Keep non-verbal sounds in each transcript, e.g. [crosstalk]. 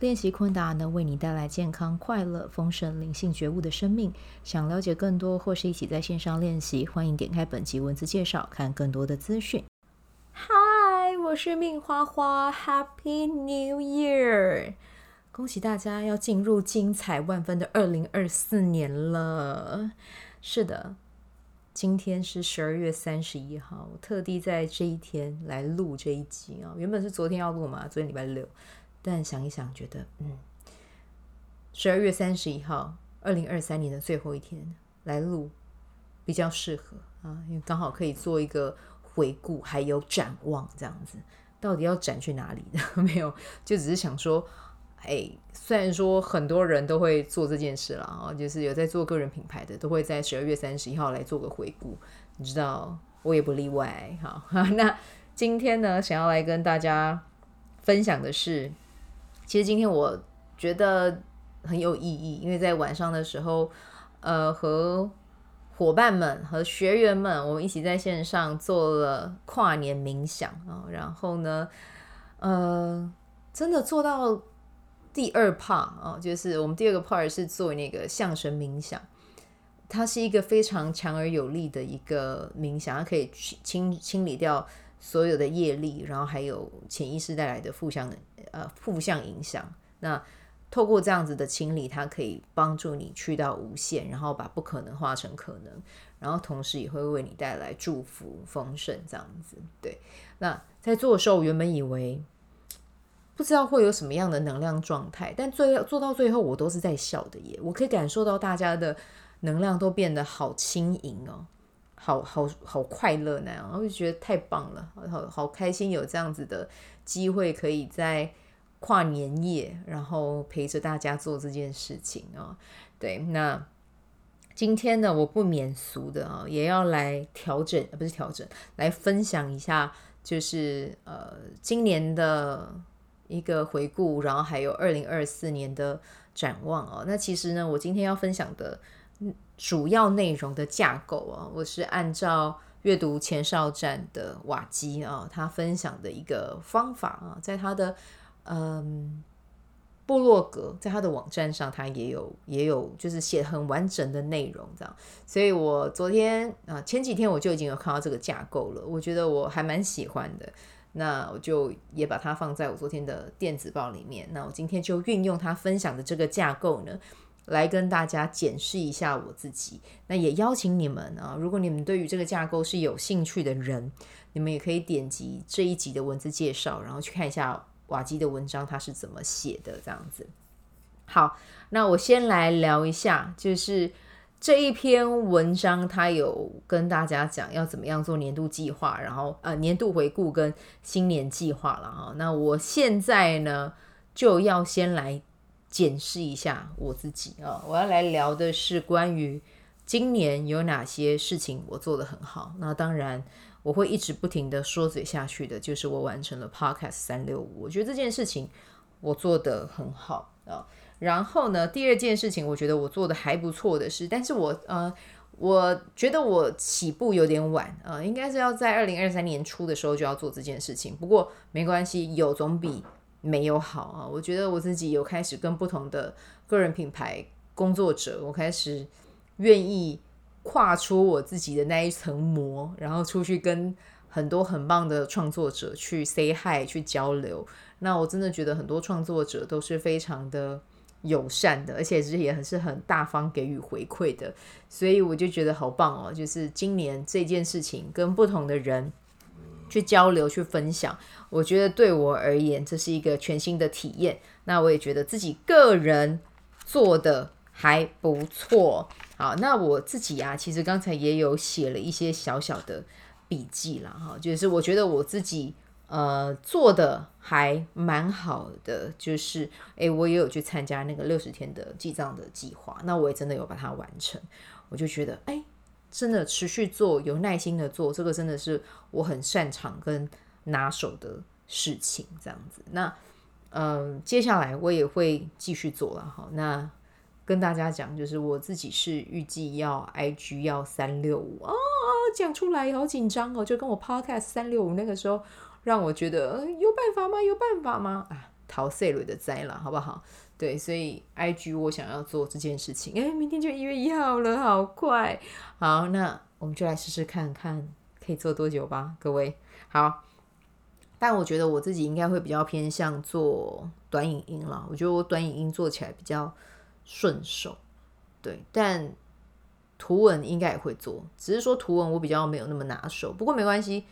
练习昆达能为你带来健康、快乐、丰盛、灵性觉悟的生命。想了解更多或是一起在线上练习，欢迎点开本集文字介绍，看更多的资讯。嗨，我是命花花，Happy New Year！恭喜大家要进入精彩万分的二零二四年了。是的，今天是十二月三十一号，我特地在这一天来录这一集啊。原本是昨天要录嘛，昨天礼拜六。但想一想，觉得嗯，十二月三十一号，二零二三年的最后一天来录比较适合啊，因为刚好可以做一个回顾，还有展望这样子。到底要展去哪里呢？[laughs] 没有，就只是想说，哎，虽然说很多人都会做这件事了啊，就是有在做个人品牌的，都会在十二月三十一号来做个回顾。你知道，我也不例外。好，[laughs] 那今天呢，想要来跟大家分享的是。其实今天我觉得很有意义，因为在晚上的时候，呃，和伙伴们和学员们，我们一起在线上做了跨年冥想啊。然后呢，呃，真的做到第二 part 啊，就是我们第二个 part 是做那个象神冥想，它是一个非常强而有力的一个冥想，它可以清清理掉。所有的业力，然后还有潜意识带来的负向呃负向影响。那透过这样子的清理，它可以帮助你去到无限，然后把不可能化成可能，然后同时也会为你带来祝福丰盛这样子。对，那在做的时候，我原本以为不知道会有什么样的能量状态，但最做到最后，我都是在笑的耶。我可以感受到大家的能量都变得好轻盈哦。好好好快乐那样，我就觉得太棒了，好好开心有这样子的机会，可以在跨年夜，然后陪着大家做这件事情啊。对，那今天呢，我不免俗的啊，也要来调整，不是调整，来分享一下，就是呃，今年的一个回顾，然后还有二零二四年的展望哦。那其实呢，我今天要分享的。主要内容的架构啊，我是按照阅读前哨站的瓦基啊，他分享的一个方法啊，在他的嗯部落格，在他的网站上，他也有也有就是写很完整的内容这样，所以我昨天啊前几天我就已经有看到这个架构了，我觉得我还蛮喜欢的，那我就也把它放在我昨天的电子报里面，那我今天就运用他分享的这个架构呢。来跟大家检视一下我自己，那也邀请你们啊，如果你们对于这个架构是有兴趣的人，你们也可以点击这一集的文字介绍，然后去看一下瓦基的文章，他是怎么写的这样子。好，那我先来聊一下，就是这一篇文章，他有跟大家讲要怎么样做年度计划，然后呃年度回顾跟新年计划了哈。那我现在呢就要先来。检视一下我自己啊！我要来聊的是关于今年有哪些事情我做得很好。那当然，我会一直不停的说嘴下去的，就是我完成了 Podcast 三六五。我觉得这件事情我做得很好啊。然后呢，第二件事情，我觉得我做得还不错的是，但是我呃，我觉得我起步有点晚啊，应该是要在二零二三年初的时候就要做这件事情。不过没关系，有总比。没有好啊！我觉得我自己有开始跟不同的个人品牌工作者，我开始愿意跨出我自己的那一层膜，然后出去跟很多很棒的创作者去 say hi 去交流。那我真的觉得很多创作者都是非常的友善的，而且是也很是很大方给予回馈的，所以我就觉得好棒哦！就是今年这件事情跟不同的人。去交流，去分享，我觉得对我而言，这是一个全新的体验。那我也觉得自己个人做的还不错。好，那我自己啊，其实刚才也有写了一些小小的笔记啦，哈，就是我觉得我自己呃做的还蛮好的，就是诶，我也有去参加那个六十天的记账的计划，那我也真的有把它完成，我就觉得诶。真的持续做，有耐心的做，这个真的是我很擅长跟拿手的事情。这样子，那嗯，接下来我也会继续做了哈。那跟大家讲，就是我自己是预计要 IG 要三六五啊，讲出来好紧张哦，就跟我 Podcast 三六五那个时候，让我觉得有办法吗？有办法吗？啊，逃税了的灾了，好不好？对，所以 IG 我想要做这件事情，哎，明天就一月一号了，好快。好，那我们就来试试看看可以做多久吧，各位。好，但我觉得我自己应该会比较偏向做短影音了。我觉得我短影音做起来比较顺手，对。但图文应该也会做，只是说图文我比较没有那么拿手。不过没关系，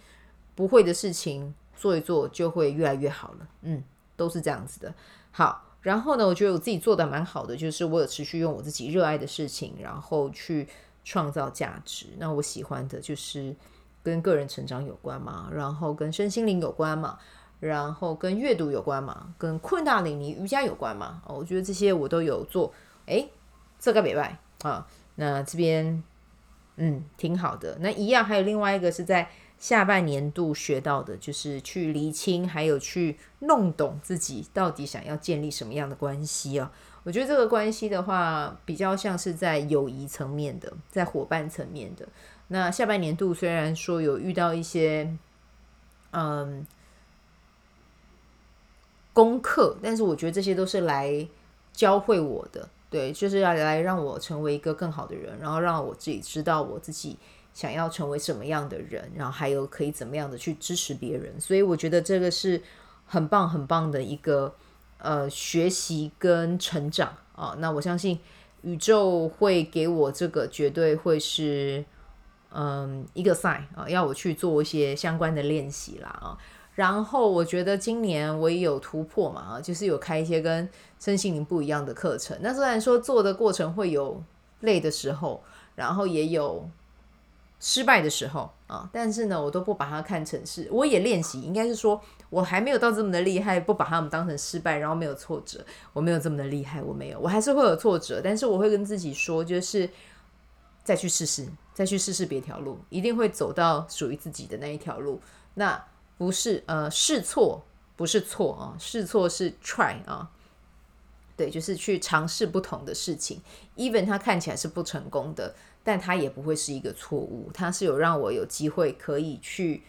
不会的事情做一做就会越来越好了。嗯，都是这样子的。好。然后呢，我觉得我自己做的蛮好的，就是我有持续用我自己热爱的事情，然后去创造价值。那我喜欢的就是跟个人成长有关嘛，然后跟身心灵有关嘛，然后跟阅读有关嘛，跟昆达里尼瑜伽有关嘛。我觉得这些我都有做。诶，这个礼拜啊，那这边嗯挺好的。那一样还有另外一个是在。下半年度学到的就是去厘清，还有去弄懂自己到底想要建立什么样的关系啊。我觉得这个关系的话，比较像是在友谊层面的，在伙伴层面的。那下半年度虽然说有遇到一些嗯功课，但是我觉得这些都是来教会我的，对，就是要来让我成为一个更好的人，然后让我自己知道我自己。想要成为什么样的人，然后还有可以怎么样的去支持别人，所以我觉得这个是很棒很棒的一个呃学习跟成长啊。那我相信宇宙会给我这个，绝对会是嗯一个 sign 啊，要我去做一些相关的练习啦啊。然后我觉得今年我也有突破嘛啊，就是有开一些跟身心灵不一样的课程。那虽然说做的过程会有累的时候，然后也有。失败的时候啊，但是呢，我都不把它看成是，我也练习，应该是说我还没有到这么的厉害，不把他们当成失败，然后没有挫折，我没有这么的厉害，我没有，我还是会有挫折，但是我会跟自己说，就是再去试试，再去试试别条路，一定会走到属于自己的那一条路。那不是呃试错，不是错啊，试错是 try 啊，对，就是去尝试不同的事情，even 它看起来是不成功的。但它也不会是一个错误，它是有让我有机会可以去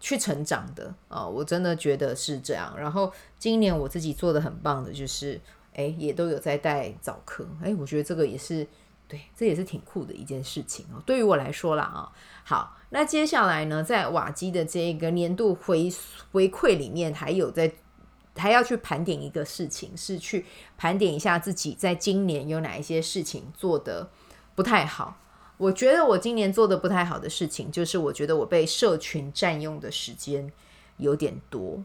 去成长的啊！我真的觉得是这样。然后今年我自己做的很棒的就是，哎，也都有在带早课，哎，我觉得这个也是对，这也是挺酷的一件事情哦。对于我来说啦啊，好，那接下来呢，在瓦基的这个年度回回馈里面，还有在还要去盘点一个事情，是去盘点一下自己在今年有哪一些事情做的。不太好，我觉得我今年做的不太好的事情，就是我觉得我被社群占用的时间有点多。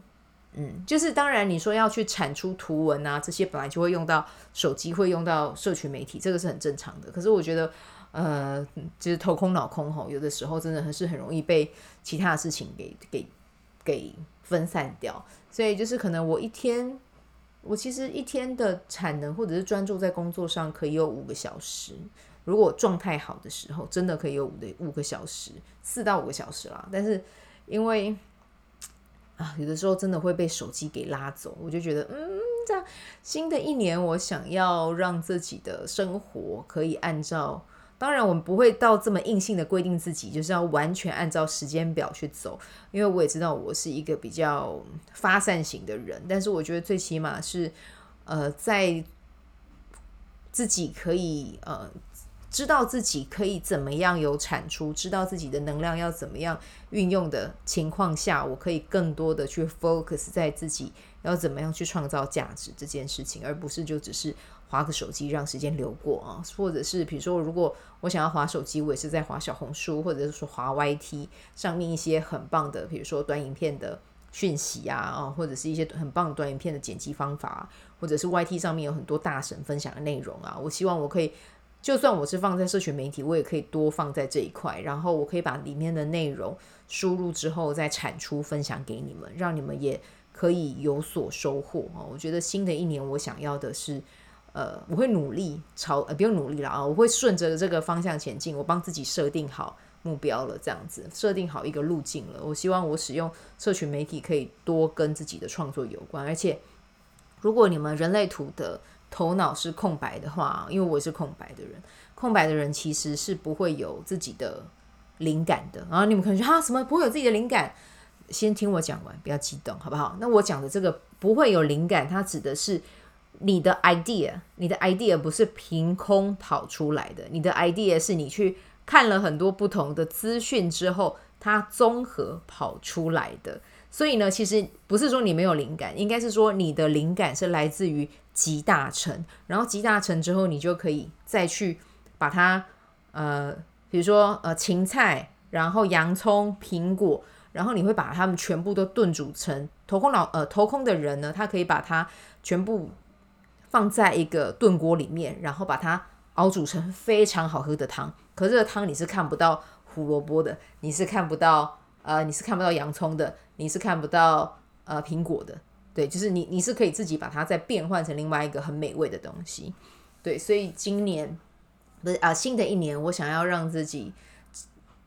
嗯，就是当然你说要去产出图文啊，这些本来就会用到手机，会用到社群媒体，这个是很正常的。可是我觉得，呃，就是头空脑空吼，有的时候真的还是很容易被其他的事情给给给分散掉。所以就是可能我一天，我其实一天的产能或者是专注在工作上，可以有五个小时。如果状态好的时候，真的可以有五的五个小时，四到五个小时啦。但是因为啊，有的时候真的会被手机给拉走，我就觉得，嗯，这样新的一年，我想要让自己的生活可以按照，当然我们不会到这么硬性的规定自己，就是要完全按照时间表去走，因为我也知道我是一个比较发散型的人，但是我觉得最起码是，呃，在自己可以呃。知道自己可以怎么样有产出，知道自己的能量要怎么样运用的情况下，我可以更多的去 focus 在自己要怎么样去创造价值这件事情，而不是就只是划个手机让时间流过啊，或者是比如说，如果我想要划手机，我也是在划小红书，或者是说滑 YT 上面一些很棒的，比如说短影片的讯息啊，啊，或者是一些很棒的短影片的剪辑方法，或者是 YT 上面有很多大神分享的内容啊，我希望我可以。就算我是放在社群媒体，我也可以多放在这一块，然后我可以把里面的内容输入之后再产出分享给你们，让你们也可以有所收获哦！我觉得新的一年我想要的是，呃，我会努力朝呃不用努力了啊，我会顺着这个方向前进。我帮自己设定好目标了，这样子设定好一个路径了。我希望我使用社群媒体可以多跟自己的创作有关，而且如果你们人类图的头脑是空白的话，因为我是空白的人，空白的人其实是不会有自己的灵感的。然后你们可能说哈什么不会有自己的灵感？先听我讲完，不要激动，好不好？那我讲的这个不会有灵感，它指的是你的 idea，你的 idea 不是凭空跑出来的，你的 idea 是你去看了很多不同的资讯之后，它综合跑出来的。所以呢，其实不是说你没有灵感，应该是说你的灵感是来自于集大成，然后集大成之后，你就可以再去把它，呃，比如说呃芹菜，然后洋葱、苹果。然后你会把它们全部都炖煮成头空脑呃头空的人呢，他可以把它全部放在一个炖锅里面，然后把它熬煮成非常好喝的汤。可是这个汤你是看不到胡萝卜的，你是看不到呃你是看不到洋葱的，你是看不到呃苹果的，对，就是你你是可以自己把它再变换成另外一个很美味的东西，对，所以今年不是啊、新的一年，我想要让自己。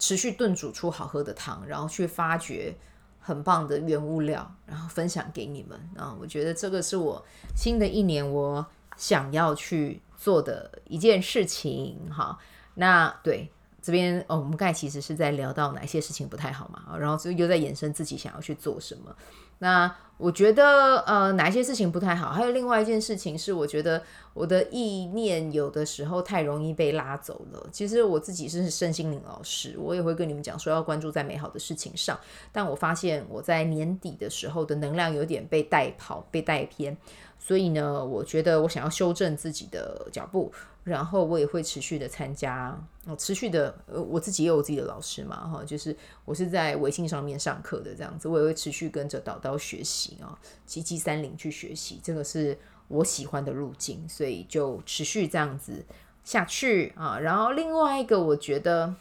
持续炖煮出好喝的汤，然后去发掘很棒的原物料，然后分享给你们啊！我觉得这个是我新的一年我想要去做的一件事情。哈，那对这边哦，我们刚才其实是在聊到哪些事情不太好嘛，然后就又在延伸自己想要去做什么。那我觉得呃，哪些事情不太好？还有另外一件事情是，我觉得我的意念有的时候太容易被拉走了。其实我自己是身心灵老师，我也会跟你们讲说要关注在美好的事情上。但我发现我在年底的时候的能量有点被带跑、被带偏，所以呢，我觉得我想要修正自己的脚步。然后我也会持续的参加，我持续的，呃，我自己也有自己的老师嘛，哈，就是我是在微信上面上课的这样子，我也会持续跟着导导学习啊，七七三零去学习，这个是我喜欢的路径，所以就持续这样子下去啊。然后另外一个，我觉得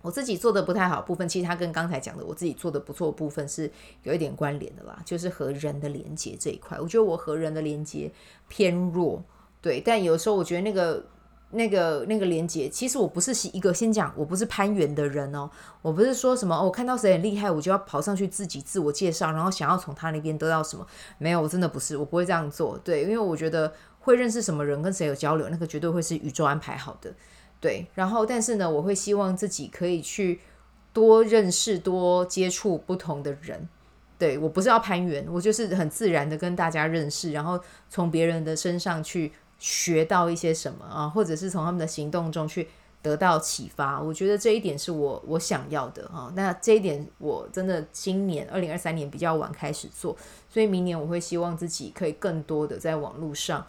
我自己做的不太好部分，其实它跟刚才讲的我自己做的不错部分是有一点关联的啦，就是和人的连接这一块，我觉得我和人的连接偏弱。对，但有时候我觉得那个、那个、那个连接，其实我不是一个先讲，我不是攀援的人哦，我不是说什么哦，我看到谁很厉害，我就要跑上去自己自我介绍，然后想要从他那边得到什么，没有，我真的不是，我不会这样做。对，因为我觉得会认识什么人，跟谁有交流，那个绝对会是宇宙安排好的。对，然后但是呢，我会希望自己可以去多认识、多接触不同的人。对，我不是要攀援，我就是很自然的跟大家认识，然后从别人的身上去。学到一些什么啊，或者是从他们的行动中去得到启发，我觉得这一点是我我想要的啊。那这一点我真的今年二零二三年比较晚开始做，所以明年我会希望自己可以更多的在网络上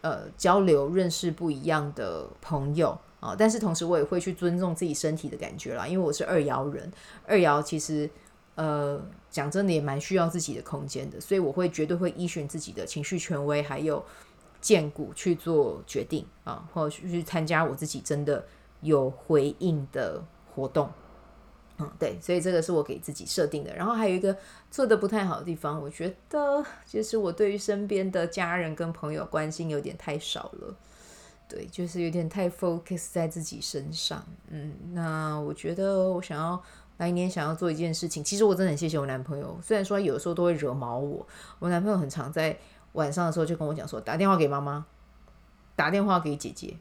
呃交流，认识不一样的朋友啊。但是同时我也会去尊重自己身体的感觉啦，因为我是二爻人，二爻其实呃讲真的也蛮需要自己的空间的，所以我会绝对会依循自己的情绪权威还有。荐骨去做决定啊，或者去参加我自己真的有回应的活动，嗯，对，所以这个是我给自己设定的。然后还有一个做得不太好的地方，我觉得就是我对于身边的家人跟朋友关心有点太少了，对，就是有点太 focus 在自己身上。嗯，那我觉得我想要来年想要做一件事情，其实我真的很谢谢我男朋友，虽然说有的时候都会惹毛我，我男朋友很常在。晚上的时候就跟我讲说，打电话给妈妈，打电话给姐姐。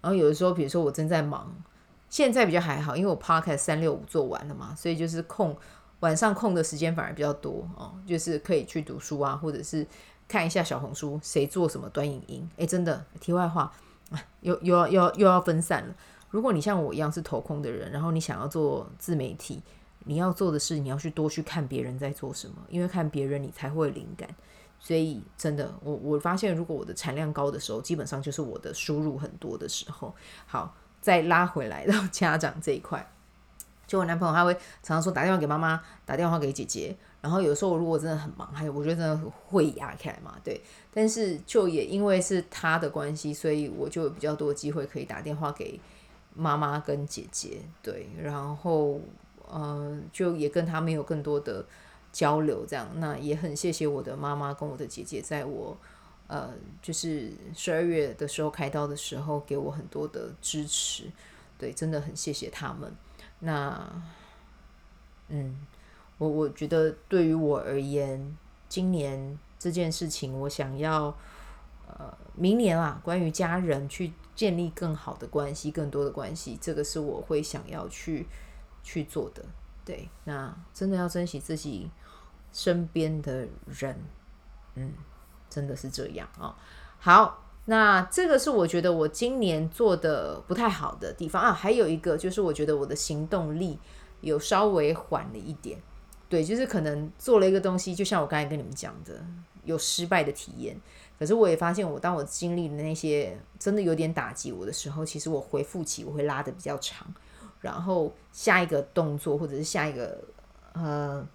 然后有的时候，比如说我正在忙，现在比较还好，因为我 podcast 三六五做完了嘛，所以就是空晚上空的时间反而比较多哦，就是可以去读书啊，或者是看一下小红书谁做什么短影音。诶，真的，题外话，[laughs] 又又要又要又要分散了。如果你像我一样是头空的人，然后你想要做自媒体，你要做的是你要去多去看别人在做什么，因为看别人你才会灵感。所以真的，我我发现，如果我的产量高的时候，基本上就是我的输入很多的时候。好，再拉回来到家长这一块，就我男朋友他会常常说打电话给妈妈，打电话给姐姐。然后有时候如果真的很忙，还有我觉得真的会压开嘛，对。但是就也因为是他的关系，所以我就有比较多机会可以打电话给妈妈跟姐姐，对。然后嗯、就也跟他们有更多的。交流这样，那也很谢谢我的妈妈跟我的姐姐，在我呃，就是十二月的时候开刀的时候，给我很多的支持，对，真的很谢谢他们。那，嗯，我我觉得对于我而言，今年这件事情，我想要，呃，明年啊，关于家人去建立更好的关系，更多的关系，这个是我会想要去去做的。对，那真的要珍惜自己身边的人，嗯。真的是这样啊、好，那这个是我觉得我今年做的不太好的地方啊。还有一个就是，我觉得我的行动力有稍微缓了一点。对，就是可能做了一个东西，就像我刚才跟你们讲的，有失败的体验。可是我也发现，我当我经历的那些真的有点打击我的时候，其实我回复期我会拉得比较长，然后下一个动作或者是下一个呃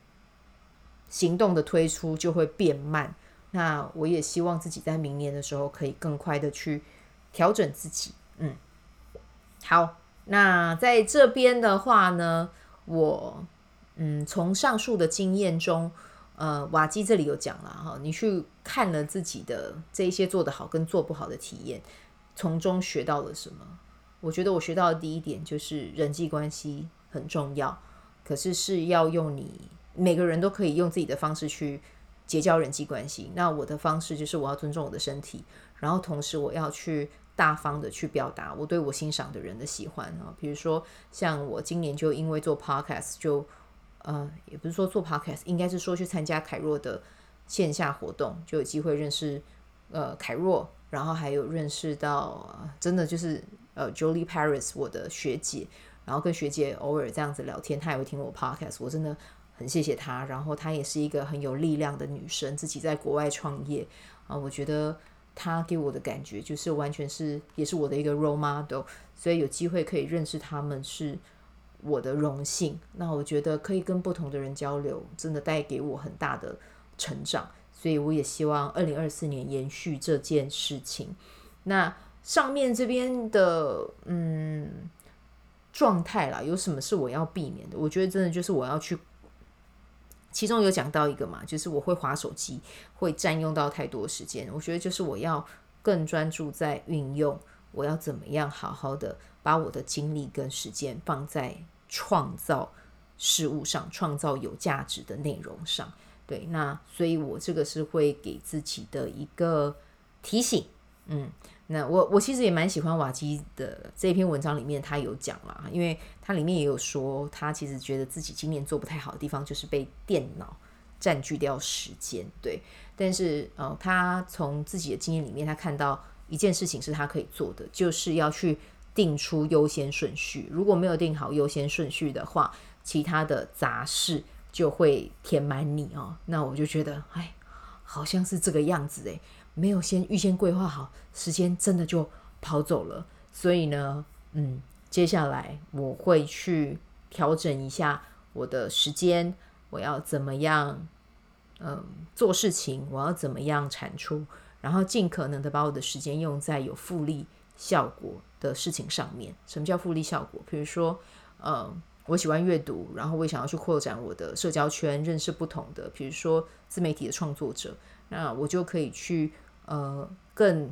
行动的推出就会变慢。那我也希望自己在明年的时候可以更快的去调整自己。嗯，好，那在这边的话呢，我嗯从上述的经验中，呃，瓦基这里有讲了哈，你去看了自己的这一些做得好跟做不好的体验，从中学到了什么？我觉得我学到的第一点就是人际关系很重要，可是是要用你每个人都可以用自己的方式去。结交人际关系，那我的方式就是我要尊重我的身体，然后同时我要去大方的去表达我对我欣赏的人的喜欢啊。比如说，像我今年就因为做 podcast，就呃，也不是说做 podcast，应该是说去参加凯若的线下活动，就有机会认识呃凯若，然后还有认识到、真的就是呃 Jolie Paris 我的学姐，然后跟学姐偶尔这样子聊天，她也会听我 podcast，我真的。很谢谢她，然后她也是一个很有力量的女生，自己在国外创业啊，我觉得她给我的感觉就是完全是，也是我的一个 role model，所以有机会可以认识他们是我的荣幸。那我觉得可以跟不同的人交流，真的带给我很大的成长，所以我也希望二零二四年延续这件事情。那上面这边的嗯状态啦，有什么是我要避免的？我觉得真的就是我要去。其中有讲到一个嘛，就是我会滑手机，会占用到太多时间。我觉得就是我要更专注在运用，我要怎么样好好的把我的精力跟时间放在创造事物上，创造有价值的内容上。对，那所以我这个是会给自己的一个提醒，嗯。那我我其实也蛮喜欢瓦基的这篇文章里面，他有讲啦，因为他里面也有说，他其实觉得自己今年做不太好的地方就是被电脑占据掉时间，对。但是呃，他从自己的经验里面，他看到一件事情是他可以做的，就是要去定出优先顺序。如果没有定好优先顺序的话，其他的杂事就会填满你哦。那我就觉得，哎，好像是这个样子诶。没有先预先规划好，时间真的就跑走了。所以呢，嗯，接下来我会去调整一下我的时间，我要怎么样，嗯，做事情，我要怎么样产出，然后尽可能的把我的时间用在有复利效果的事情上面。什么叫复利效果？比如说，嗯，我喜欢阅读，然后我也想要去扩展我的社交圈，认识不同的，比如说自媒体的创作者，那我就可以去。呃，更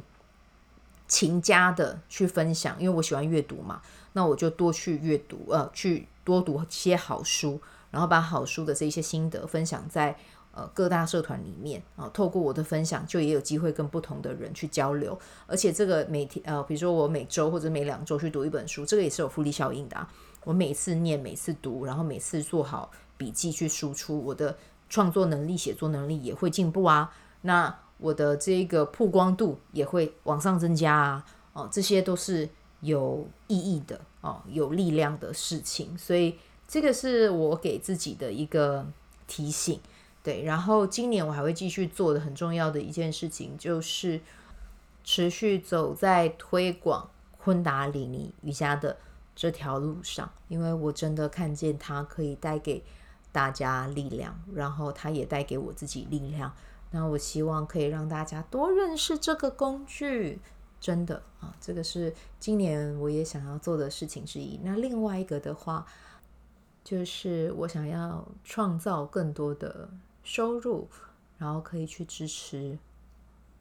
勤加的去分享，因为我喜欢阅读嘛，那我就多去阅读，呃，去多读些好书，然后把好书的这些心得分享在呃各大社团里面啊，透过我的分享，就也有机会跟不同的人去交流，而且这个每天呃，比如说我每周或者每两周去读一本书，这个也是有复利效应的啊。我每次念，每次读，然后每次做好笔记去输出，我的创作能力、写作能力也会进步啊。那我的这个曝光度也会往上增加啊，哦，这些都是有意义的哦，有力量的事情，所以这个是我给自己的一个提醒，对。然后今年我还会继续做的很重要的一件事情，就是持续走在推广昆达里尼瑜伽的这条路上，因为我真的看见它可以带给大家力量，然后它也带给我自己力量。那我希望可以让大家多认识这个工具，真的啊，这个是今年我也想要做的事情之一。那另外一个的话，就是我想要创造更多的收入，然后可以去支持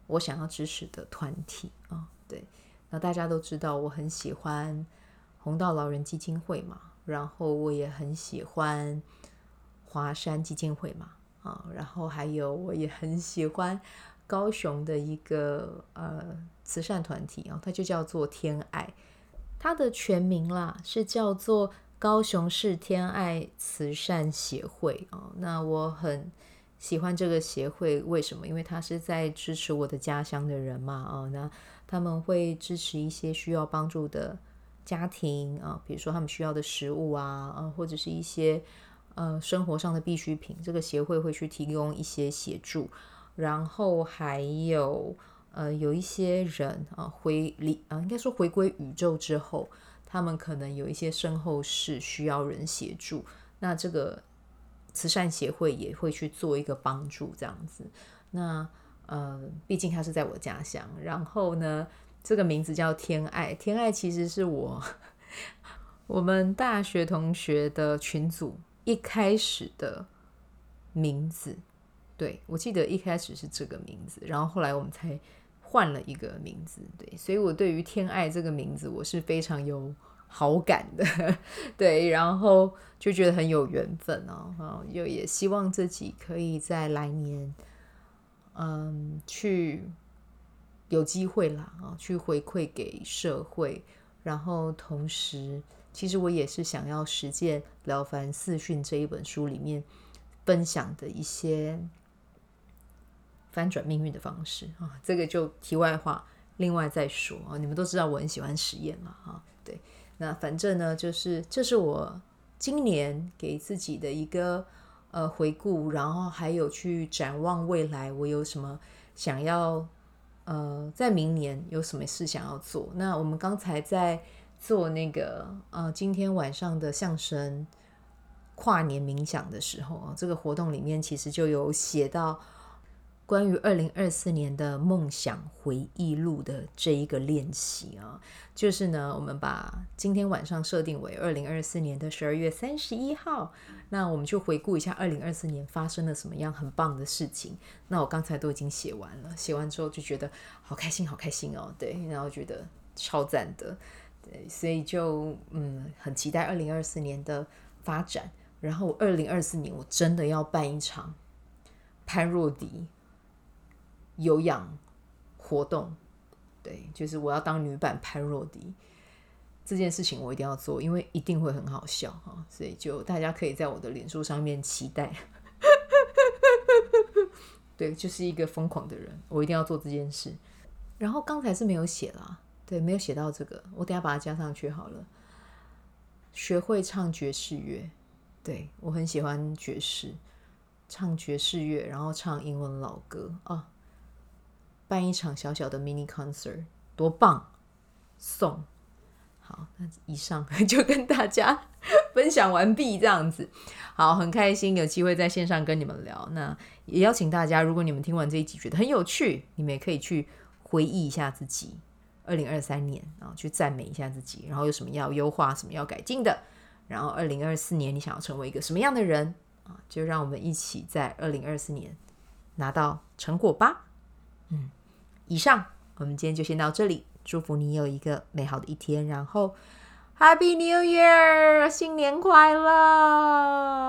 我想要支持的团体啊。对，那大家都知道我很喜欢红道老人基金会嘛，然后我也很喜欢华山基金会嘛，啊，然后还有我也很喜欢高雄的一个呃慈善团体啊，它就叫做天爱，它的全名啦是叫做高雄市天爱慈善协会啊。那我很喜欢这个协会，为什么？因为它是在支持我的家乡的人嘛，啊，那。他们会支持一些需要帮助的家庭啊，比如说他们需要的食物啊，啊，或者是一些呃生活上的必需品，这个协会会去提供一些协助。然后还有呃有一些人啊回离啊，应该说回归宇宙之后，他们可能有一些身后事需要人协助，那这个慈善协会也会去做一个帮助，这样子。那呃，毕竟他是在我家乡，然后呢，这个名字叫天爱。天爱其实是我 [laughs] 我们大学同学的群组一开始的名字。对，我记得一开始是这个名字，然后后来我们才换了一个名字。对，所以我对于天爱这个名字我是非常有好感的。[laughs] 对，然后就觉得很有缘分哦，哦，又也希望自己可以在来年。嗯，去有机会啦啊，去回馈给社会，然后同时，其实我也是想要实践《了凡四训》这一本书里面分享的一些翻转命运的方式啊。这个就题外话，另外再说啊。你们都知道我很喜欢实验嘛啊，对，那反正呢，就是这是我今年给自己的一个。呃，回顾，然后还有去展望未来，我有什么想要呃，在明年有什么事想要做？那我们刚才在做那个呃，今天晚上的相声跨年冥想的时候啊，这个活动里面其实就有写到。关于二零二四年的梦想回忆录的这一个练习啊，就是呢，我们把今天晚上设定为二零二四年的十二月三十一号，那我们就回顾一下二零二四年发生了什么样很棒的事情。那我刚才都已经写完了，写完之后就觉得好开心，好开心哦，对，然后觉得超赞的，对，所以就嗯，很期待二零二四年的发展。然后二零二四年我真的要办一场潘若迪。有氧活动，对，就是我要当女版潘若迪这件事情，我一定要做，因为一定会很好笑哈，所以就大家可以在我的脸书上面期待。[laughs] 对，就是一个疯狂的人，我一定要做这件事。然后刚才是没有写啦，对，没有写到这个，我等下把它加上去好了。学会唱爵士乐，对，我很喜欢爵士，唱爵士乐，然后唱英文老歌啊。办一场小小的 mini concert，多棒！送好，那以上 [laughs] 就跟大家 [laughs] 分享完毕，这样子。好，很开心有机会在线上跟你们聊。那也邀请大家，如果你们听完这一集觉得很有趣，你们也可以去回忆一下自己二零二三年啊，去赞美一下自己，然后有什么要优化、什么要改进的。然后二零二四年你想要成为一个什么样的人啊？就让我们一起在二零二四年拿到成果吧。嗯。以上，我们今天就先到这里。祝福你有一个美好的一天，然后 Happy New Year，新年快乐！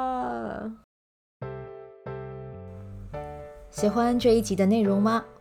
喜欢这一集的内容吗？